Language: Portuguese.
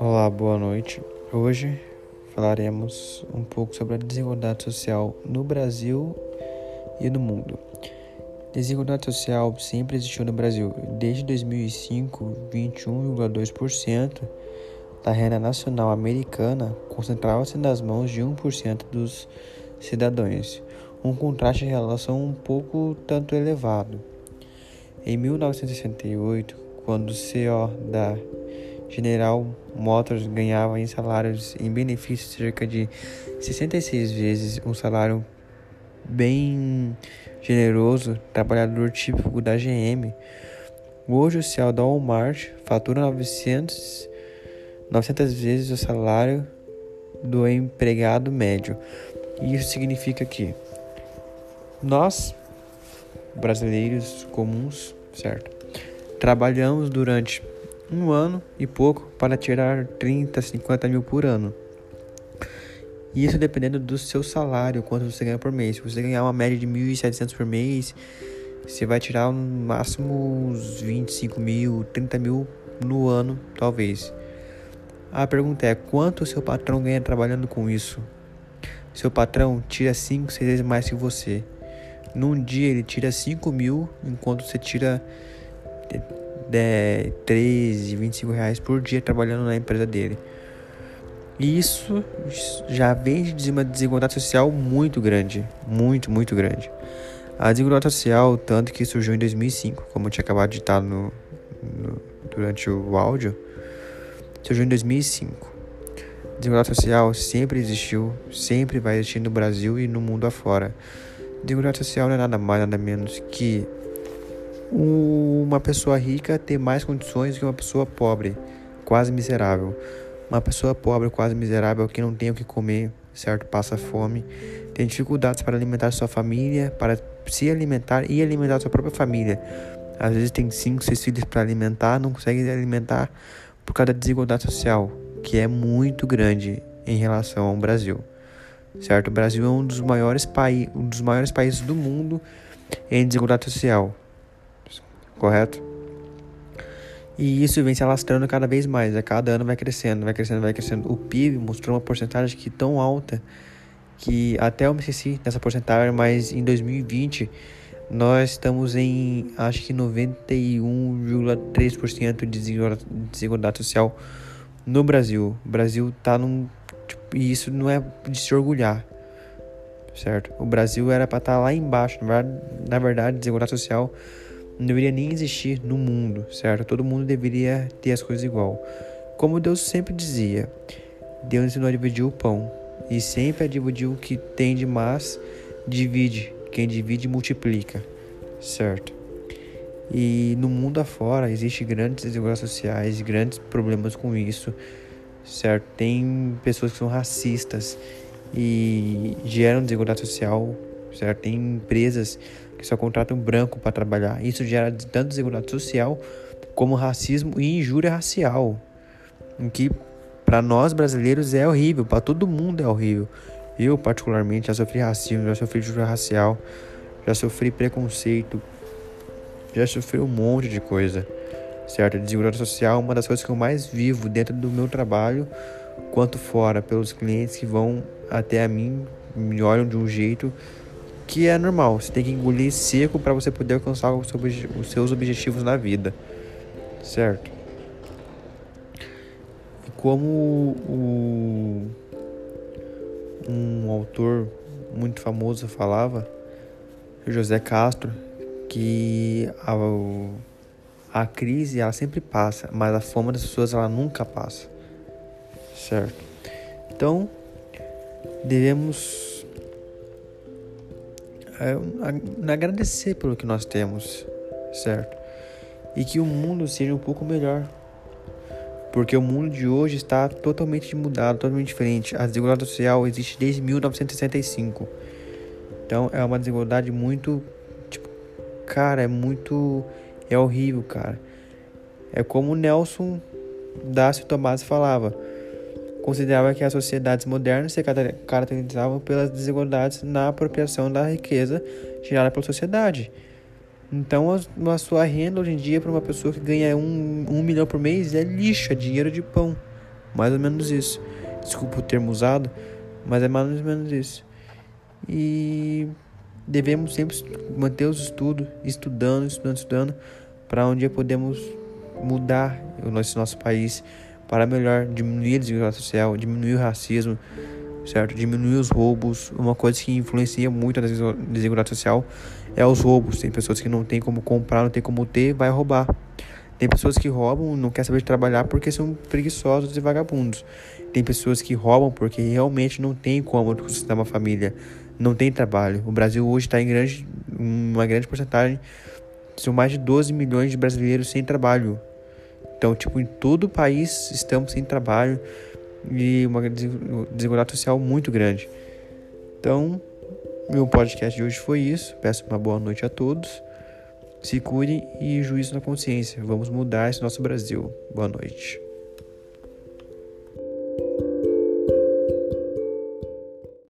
Olá, boa noite. Hoje falaremos um pouco sobre a desigualdade social no Brasil e no mundo. Desigualdade social sempre existiu no Brasil. Desde 2005, 21,2% da renda nacional americana concentrava-se nas mãos de 1% dos cidadãos, um contraste em relação um pouco tanto elevado. Em 1968, quando o CEO da General Motors ganhava em salários em benefícios cerca de 66 vezes um salário bem generoso, trabalhador típico da GM. Hoje o CEO da Walmart fatura 900, 900 vezes o salário do empregado médio. Isso significa que nós, brasileiros comuns, certo? Trabalhamos durante um ano e pouco para tirar 30, 50 mil por ano. Isso dependendo do seu salário, quanto você ganha por mês. Se você ganhar uma média de 1.700 por mês, você vai tirar no máximo uns 25 mil, 30 mil no ano, talvez. A pergunta é: quanto o seu patrão ganha trabalhando com isso? Seu patrão tira 5, 6 vezes mais que você. Num dia ele tira 5 mil, enquanto você tira de 13, 25 reais por dia trabalhando na empresa dele. E isso já vem de uma desigualdade social muito grande, muito, muito grande. A desigualdade social, tanto que surgiu em 2005, como eu tinha acabado de estar no, no durante o áudio, surgiu em 2005. Desigualdade social sempre existiu, sempre vai existir no Brasil e no mundo afora. Desigualdade social não é nada mais, nada menos que uma pessoa rica ter mais condições que uma pessoa pobre, quase miserável. Uma pessoa pobre, quase miserável, que não tem o que comer, certo? Passa fome, tem dificuldades para alimentar sua família, para se alimentar e alimentar sua própria família. Às vezes tem cinco, seis filhos para alimentar, não consegue alimentar por causa da desigualdade social, que é muito grande em relação ao Brasil. Certo? O Brasil é um dos maiores, um dos maiores países do mundo em desigualdade social correto? E isso vem se alastrando cada vez mais, a cada ano vai crescendo, vai crescendo, vai crescendo. O PIB mostrou uma porcentagem que tão alta que até eu me esqueci dessa porcentagem, mas em 2020 nós estamos em acho que 91,3% de desigualdade social no Brasil. O Brasil tá num tipo, e isso não é de se orgulhar, certo? O Brasil era para estar tá lá embaixo, na verdade, desigualdade social não deveria nem existir no mundo, certo? Todo mundo deveria ter as coisas igual. Como Deus sempre dizia, Deus ensinou a dividir o pão e sempre a dividir o que tem de mais, divide. Quem divide multiplica, certo? E no mundo afora existem grandes desigualdades sociais, grandes problemas com isso, certo? Tem pessoas que são racistas e geram desigualdade social, certo? Tem empresas que só contratam branco para trabalhar. Isso gera tanto desigualdade social como racismo e injúria racial, em que para nós brasileiros é horrível, para todo mundo é horrível. Eu particularmente já sofri racismo, já sofri injúria racial, já sofri preconceito, já sofri um monte de coisa. Certo? Desigualdade social é uma das coisas que eu mais vivo dentro do meu trabalho, quanto fora, pelos clientes que vão até a mim, me olham de um jeito que é normal. Você tem que engolir seco para você poder alcançar os seus objetivos na vida, certo? E como o, um autor muito famoso falava, José Castro, que a, a crise ela sempre passa, mas a fome das pessoas ela nunca passa, certo? Então devemos é, agradecer pelo que nós temos, certo? E que o mundo seja um pouco melhor. Porque o mundo de hoje está totalmente mudado, totalmente diferente. A desigualdade social existe desde 1965. Então é uma desigualdade muito. Tipo, cara, é muito. É horrível, cara. É como Nelson Dácio Tomás falava considerava que as sociedades modernas se caracterizavam pelas desigualdades na apropriação da riqueza gerada pela sociedade. Então, a sua renda hoje em dia para uma pessoa que ganha um, um milhão por mês é lixo, é dinheiro de pão. Mais ou menos isso. Desculpa o termo usado, mas é mais ou menos isso. E devemos sempre manter os estudos, estudando, estudando, estudando, para um dia podemos mudar o nosso, nosso país para melhor, diminuir a desigualdade social, diminuir o racismo, certo? Diminuir os roubos. Uma coisa que influencia muito a desigualdade social é os roubos. Tem pessoas que não tem como comprar, não tem como ter, vai roubar. Tem pessoas que roubam, não quer saber de trabalhar porque são preguiçosos e vagabundos. Tem pessoas que roubam porque realmente não tem como sustentar uma família, não tem trabalho. O Brasil hoje está em grande, uma grande porcentagem, são mais de 12 milhões de brasileiros sem trabalho. Então, tipo, em todo o país estamos sem trabalho e uma desigualdade social muito grande. Então, meu podcast de hoje foi isso. Peço uma boa noite a todos. Se cuidem e juízo na consciência. Vamos mudar esse nosso Brasil. Boa noite.